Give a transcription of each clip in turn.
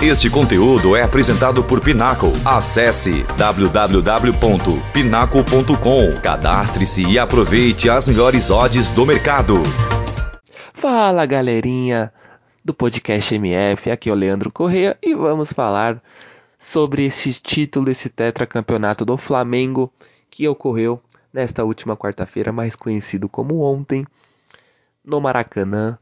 Este conteúdo é apresentado por Pinaco. Acesse www.pinaco.com. Cadastre-se e aproveite as melhores odds do mercado. Fala galerinha do podcast MF, aqui é o Leandro Correia e vamos falar sobre esse título, esse tetracampeonato do Flamengo que ocorreu nesta última quarta-feira, mais conhecido como ontem, no Maracanã,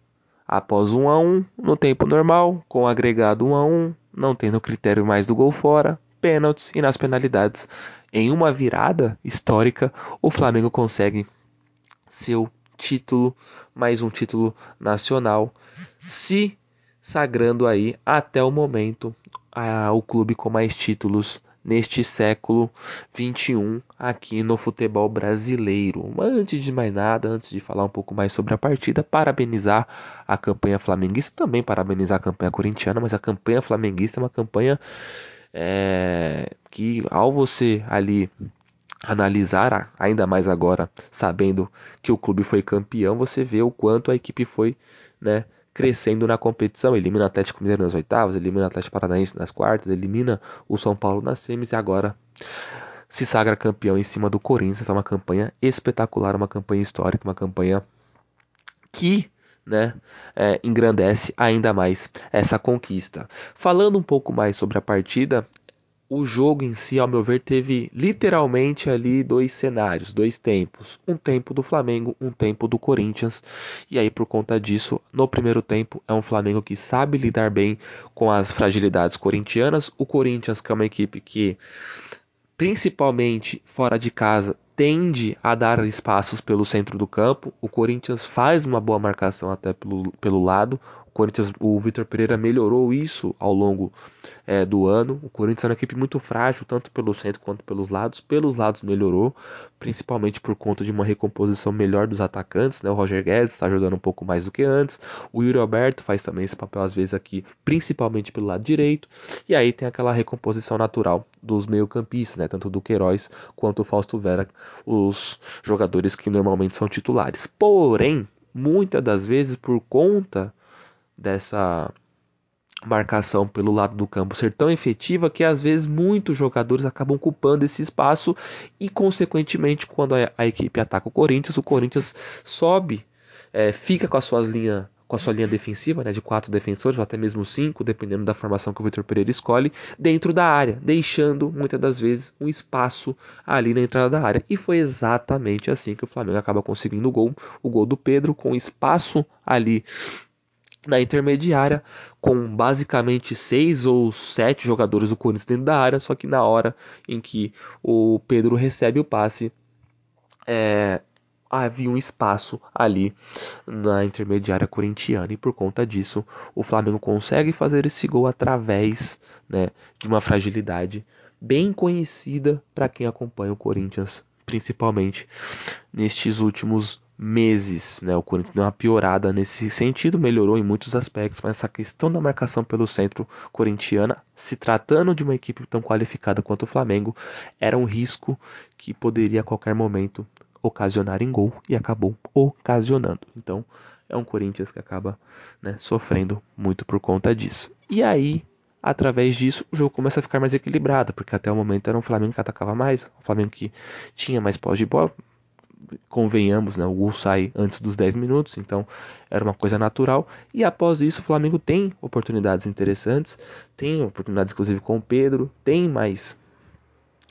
após 1 a 1 no tempo normal, com agregado 1 a 1, não tendo critério mais do gol fora, pênaltis e nas penalidades. Em uma virada histórica, o Flamengo consegue seu título, mais um título nacional, se sagrando aí até o momento a, o clube com mais títulos neste século 21 aqui no futebol brasileiro. Antes de mais nada, antes de falar um pouco mais sobre a partida, parabenizar a campanha flamenguista, também parabenizar a campanha corintiana, mas a campanha flamenguista é uma campanha é, que ao você ali analisar ainda mais agora, sabendo que o clube foi campeão, você vê o quanto a equipe foi, né, crescendo na competição. Elimina o Atlético Mineiro nas oitavas, elimina o Atlético Paranaense nas quartas, elimina o São Paulo nas semis e agora se sagra campeão em cima do Corinthians. É uma campanha espetacular, uma campanha histórica, uma campanha que né, é, engrandece ainda mais essa conquista. Falando um pouco mais sobre a partida, o jogo em si, ao meu ver, teve literalmente ali dois cenários, dois tempos. Um tempo do Flamengo, um tempo do Corinthians. E aí, por conta disso, no primeiro tempo, é um Flamengo que sabe lidar bem com as fragilidades corintianas. O Corinthians, que é uma equipe que, principalmente fora de casa, tende a dar espaços pelo centro do campo. O Corinthians faz uma boa marcação até pelo, pelo lado. Corinthians, o Vitor Pereira melhorou isso ao longo é, do ano. O Corinthians é uma equipe muito frágil, tanto pelo centro quanto pelos lados. Pelos lados melhorou, principalmente por conta de uma recomposição melhor dos atacantes. Né? O Roger Guedes está jogando um pouco mais do que antes. O Yuri Alberto faz também esse papel às vezes aqui, principalmente pelo lado direito. E aí tem aquela recomposição natural dos meio-campistas, né? tanto do Queiroz quanto o Fausto Vera, os jogadores que normalmente são titulares. Porém, muitas das vezes por conta dessa marcação pelo lado do campo ser tão efetiva que às vezes muitos jogadores acabam ocupando esse espaço e consequentemente quando a, a equipe ataca o Corinthians, o Corinthians sobe, é, fica com a sua linha com a sua linha defensiva, né, de quatro defensores, ou até mesmo cinco, dependendo da formação que o Vitor Pereira escolhe, dentro da área, deixando muitas das vezes um espaço ali na entrada da área. E foi exatamente assim que o Flamengo acaba conseguindo o gol, o gol do Pedro, com espaço ali na intermediária, com basicamente seis ou sete jogadores do Corinthians dentro da área, só que na hora em que o Pedro recebe o passe, é, havia um espaço ali na intermediária corintiana. E por conta disso o Flamengo consegue fazer esse gol através né, de uma fragilidade bem conhecida para quem acompanha o Corinthians, principalmente nestes últimos meses, né? O Corinthians deu uma piorada nesse sentido, melhorou em muitos aspectos, mas essa questão da marcação pelo centro corintiana, se tratando de uma equipe tão qualificada quanto o Flamengo, era um risco que poderia a qualquer momento ocasionar em gol e acabou ocasionando. Então, é um Corinthians que acaba né, sofrendo muito por conta disso. E aí, através disso, o jogo começa a ficar mais equilibrado, porque até o momento era um Flamengo que atacava mais, um Flamengo que tinha mais pós de bola, convenhamos, né, o gol sai antes dos 10 minutos, então era uma coisa natural. E após isso, o Flamengo tem oportunidades interessantes, tem oportunidades inclusive com o Pedro, tem mais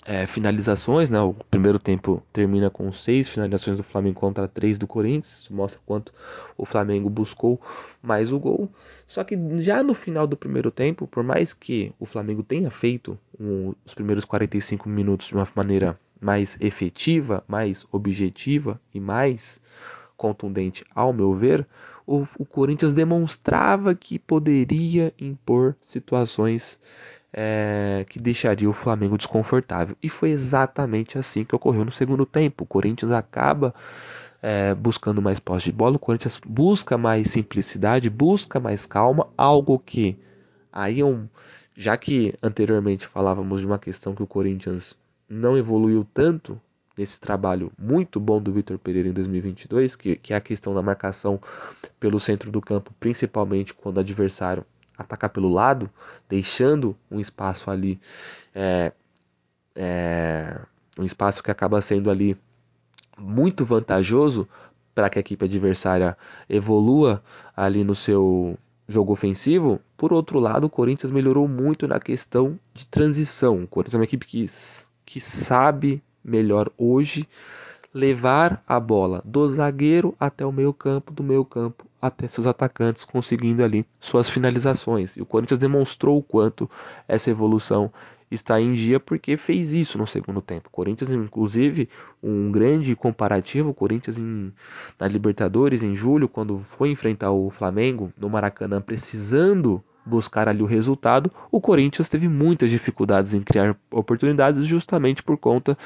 é, finalizações, né? O primeiro tempo termina com seis finalizações do Flamengo contra três do Corinthians, Isso mostra quanto o Flamengo buscou mais o gol. Só que já no final do primeiro tempo, por mais que o Flamengo tenha feito um, os primeiros 45 minutos de uma maneira mais efetiva, mais objetiva e mais contundente, ao meu ver, o, o Corinthians demonstrava que poderia impor situações é, que deixaria o Flamengo desconfortável. E foi exatamente assim que ocorreu no segundo tempo. O Corinthians acaba é, buscando mais posse de bola, o Corinthians busca mais simplicidade, busca mais calma, algo que aí é um. Já que anteriormente falávamos de uma questão que o Corinthians não evoluiu tanto nesse trabalho muito bom do Vitor Pereira em 2022, que, que é a questão da marcação pelo centro do campo, principalmente quando o adversário atacar pelo lado, deixando um espaço ali, é, é, um espaço que acaba sendo ali muito vantajoso para que a equipe adversária evolua ali no seu jogo ofensivo. Por outro lado, o Corinthians melhorou muito na questão de transição. O Corinthians é uma equipe que, que sabe melhor hoje levar a bola do zagueiro até o meio campo, do meio campo até seus atacantes, conseguindo ali suas finalizações. E o Corinthians demonstrou o quanto essa evolução está em dia porque fez isso no segundo tempo. O Corinthians, inclusive, um grande comparativo, o Corinthians em, na Libertadores em julho, quando foi enfrentar o Flamengo no Maracanã, precisando buscar ali o resultado, o Corinthians teve muitas dificuldades em criar oportunidades justamente por conta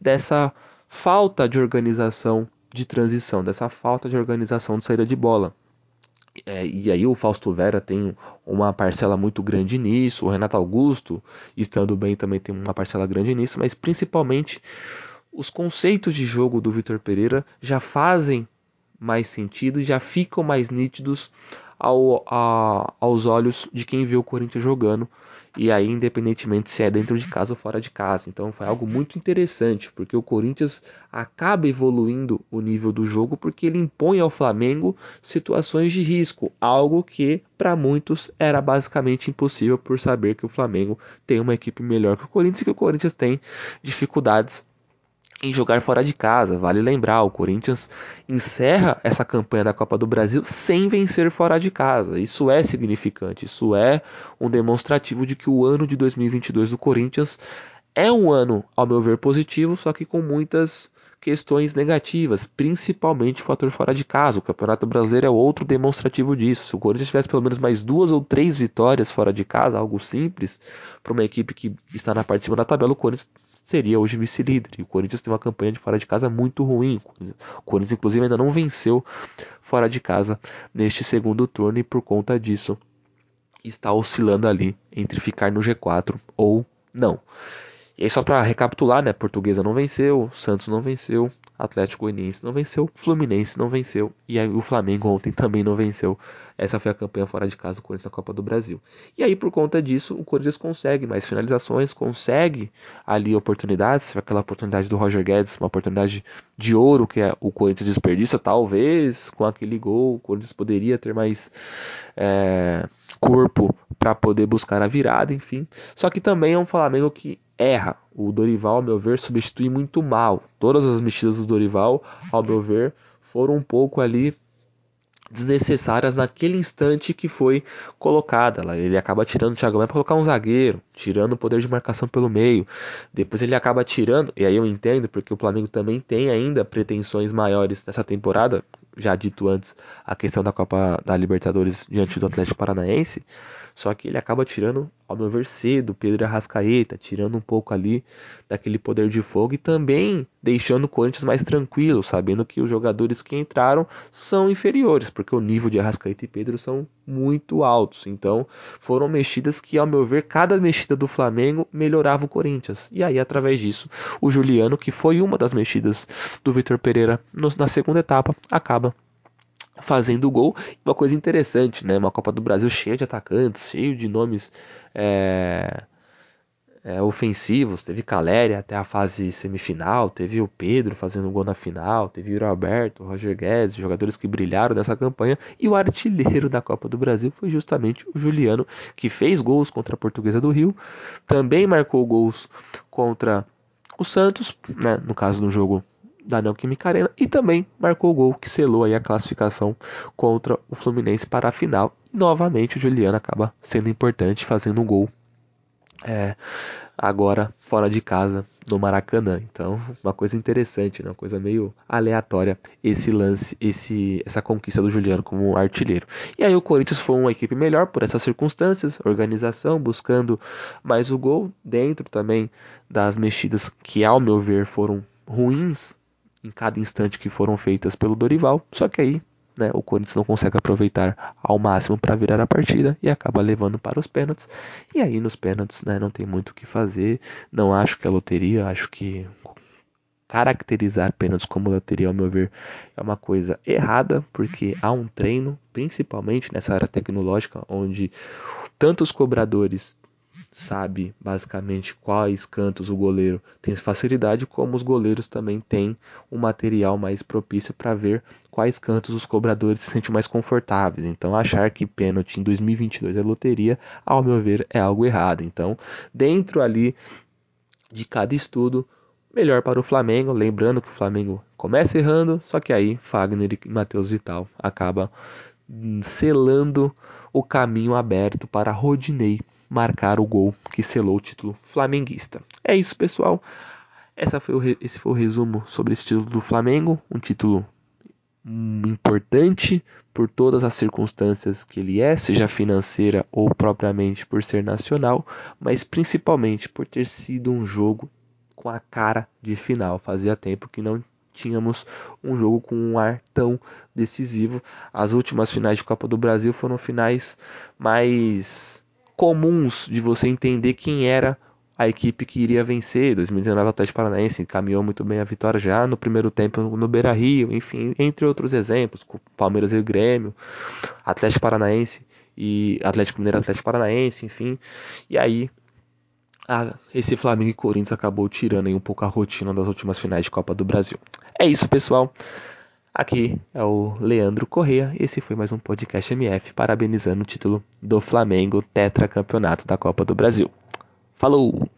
dessa falta de organização de transição, dessa falta de organização de saída de bola. É, e aí o Fausto Vera tem uma parcela muito grande nisso, o Renato Augusto, estando bem, também tem uma parcela grande nisso, mas principalmente os conceitos de jogo do Vitor Pereira já fazem mais sentido, já ficam mais nítidos ao, a, aos olhos de quem vê o Corinthians jogando e aí independentemente se é dentro de casa ou fora de casa. Então foi algo muito interessante, porque o Corinthians acaba evoluindo o nível do jogo porque ele impõe ao Flamengo situações de risco, algo que para muitos era basicamente impossível por saber que o Flamengo tem uma equipe melhor que o Corinthians e que o Corinthians tem dificuldades em jogar fora de casa. Vale lembrar, o Corinthians encerra essa campanha da Copa do Brasil sem vencer fora de casa. Isso é significante, isso é um demonstrativo de que o ano de 2022 do Corinthians é um ano, ao meu ver, positivo, só que com muitas questões negativas, principalmente o fator fora de casa. O Campeonato Brasileiro é outro demonstrativo disso. Se o Corinthians tivesse pelo menos mais duas ou três vitórias fora de casa, algo simples, para uma equipe que está na parte de cima da tabela, o Corinthians seria hoje vice-líder. E o Corinthians tem uma campanha de fora de casa muito ruim. O Corinthians, inclusive, ainda não venceu fora de casa neste segundo turno e por conta disso está oscilando ali entre ficar no G4 ou não. E aí só para recapitular, né, Portuguesa não venceu, Santos não venceu, Atlético Goianiense não venceu, Fluminense não venceu e aí o Flamengo ontem também não venceu. Essa foi a campanha fora de casa do Corinthians na Copa do Brasil. E aí por conta disso, o Corinthians consegue mais finalizações, consegue ali oportunidades, aquela oportunidade do Roger Guedes, uma oportunidade de ouro que é o Corinthians desperdiça, talvez com aquele gol o Corinthians poderia ter mais é, corpo para poder buscar a virada, enfim. Só que também é um Flamengo que erra. O Dorival, ao meu ver, substitui muito mal. Todas as mexidas do Dorival, ao meu ver, foram um pouco ali desnecessárias naquele instante que foi colocada. Ele acaba tirando o Thiago Maia para colocar um zagueiro, tirando o poder de marcação pelo meio. Depois ele acaba tirando, e aí eu entendo, porque o Flamengo também tem ainda pretensões maiores nessa temporada, já dito antes, a questão da Copa da Libertadores diante do Atlético Paranaense. Só que ele acaba tirando, ao meu ver, cedo Pedro Arrascaeta, tirando um pouco ali daquele poder de fogo e também deixando o Corinthians mais tranquilo, sabendo que os jogadores que entraram são inferiores, porque o nível de Arrascaeta e Pedro são muito altos. Então foram mexidas que, ao meu ver, cada mexida do Flamengo melhorava o Corinthians. E aí, através disso, o Juliano, que foi uma das mexidas do Vitor Pereira na segunda etapa, acaba fazendo gol. Uma coisa interessante, né? Uma Copa do Brasil cheia de atacantes, cheio de nomes é, é, ofensivos. Teve Caleri até a fase semifinal, teve o Pedro fazendo gol na final, teve o Alberto, o Roger Guedes, jogadores que brilharam nessa campanha. E o artilheiro da Copa do Brasil foi justamente o Juliano, que fez gols contra a Portuguesa do Rio, também marcou gols contra o Santos, né, no caso do jogo da Neoquímica Arena e também marcou o gol que selou aí a classificação contra o Fluminense para a final. Novamente o Juliano acaba sendo importante fazendo um gol é, agora fora de casa no Maracanã. Então, uma coisa interessante, né? uma coisa meio aleatória esse lance, esse, essa conquista do Juliano como artilheiro. E aí o Corinthians foi uma equipe melhor por essas circunstâncias, organização, buscando mais o gol dentro também das mexidas que ao meu ver foram ruins em cada instante que foram feitas pelo Dorival. Só que aí né, o Corinthians não consegue aproveitar ao máximo para virar a partida e acaba levando para os pênaltis. E aí nos pênaltis né, não tem muito o que fazer. Não acho que é loteria, acho que caracterizar pênaltis como loteria, ao meu ver, é uma coisa errada, porque há um treino, principalmente nessa área tecnológica, onde tantos cobradores sabe basicamente quais cantos o goleiro tem facilidade, como os goleiros também têm um material mais propício para ver quais cantos os cobradores se sentem mais confortáveis. Então, achar que pênalti em 2022 é loteria, ao meu ver, é algo errado. Então, dentro ali de cada estudo, melhor para o Flamengo, lembrando que o Flamengo começa errando, só que aí Fagner e Matheus Vital acaba selando o caminho aberto para Rodinei marcar o gol que selou o título flamenguista. É isso, pessoal. Foi o, esse foi o resumo sobre esse título do Flamengo, um título importante por todas as circunstâncias que ele é, seja financeira ou propriamente por ser nacional, mas principalmente por ter sido um jogo com a cara de final. Fazia tempo que não tínhamos um jogo com um ar tão decisivo. As últimas finais de Copa do Brasil foram finais mais comuns de você entender quem era a equipe que iria vencer. 2019 o Atlético Paranaense caminhou muito bem a vitória já no primeiro tempo no Beira-Rio, enfim, entre outros exemplos, Palmeiras e o Grêmio, Atlético Paranaense e Atlético Mineiro, Atlético Paranaense, enfim. E aí a, esse Flamengo e Corinthians acabou tirando um pouco a rotina das últimas finais de Copa do Brasil. É isso, pessoal. Aqui é o Leandro Correa. Esse foi mais um podcast MF parabenizando o título do Flamengo tetracampeonato da Copa do Brasil. Falou!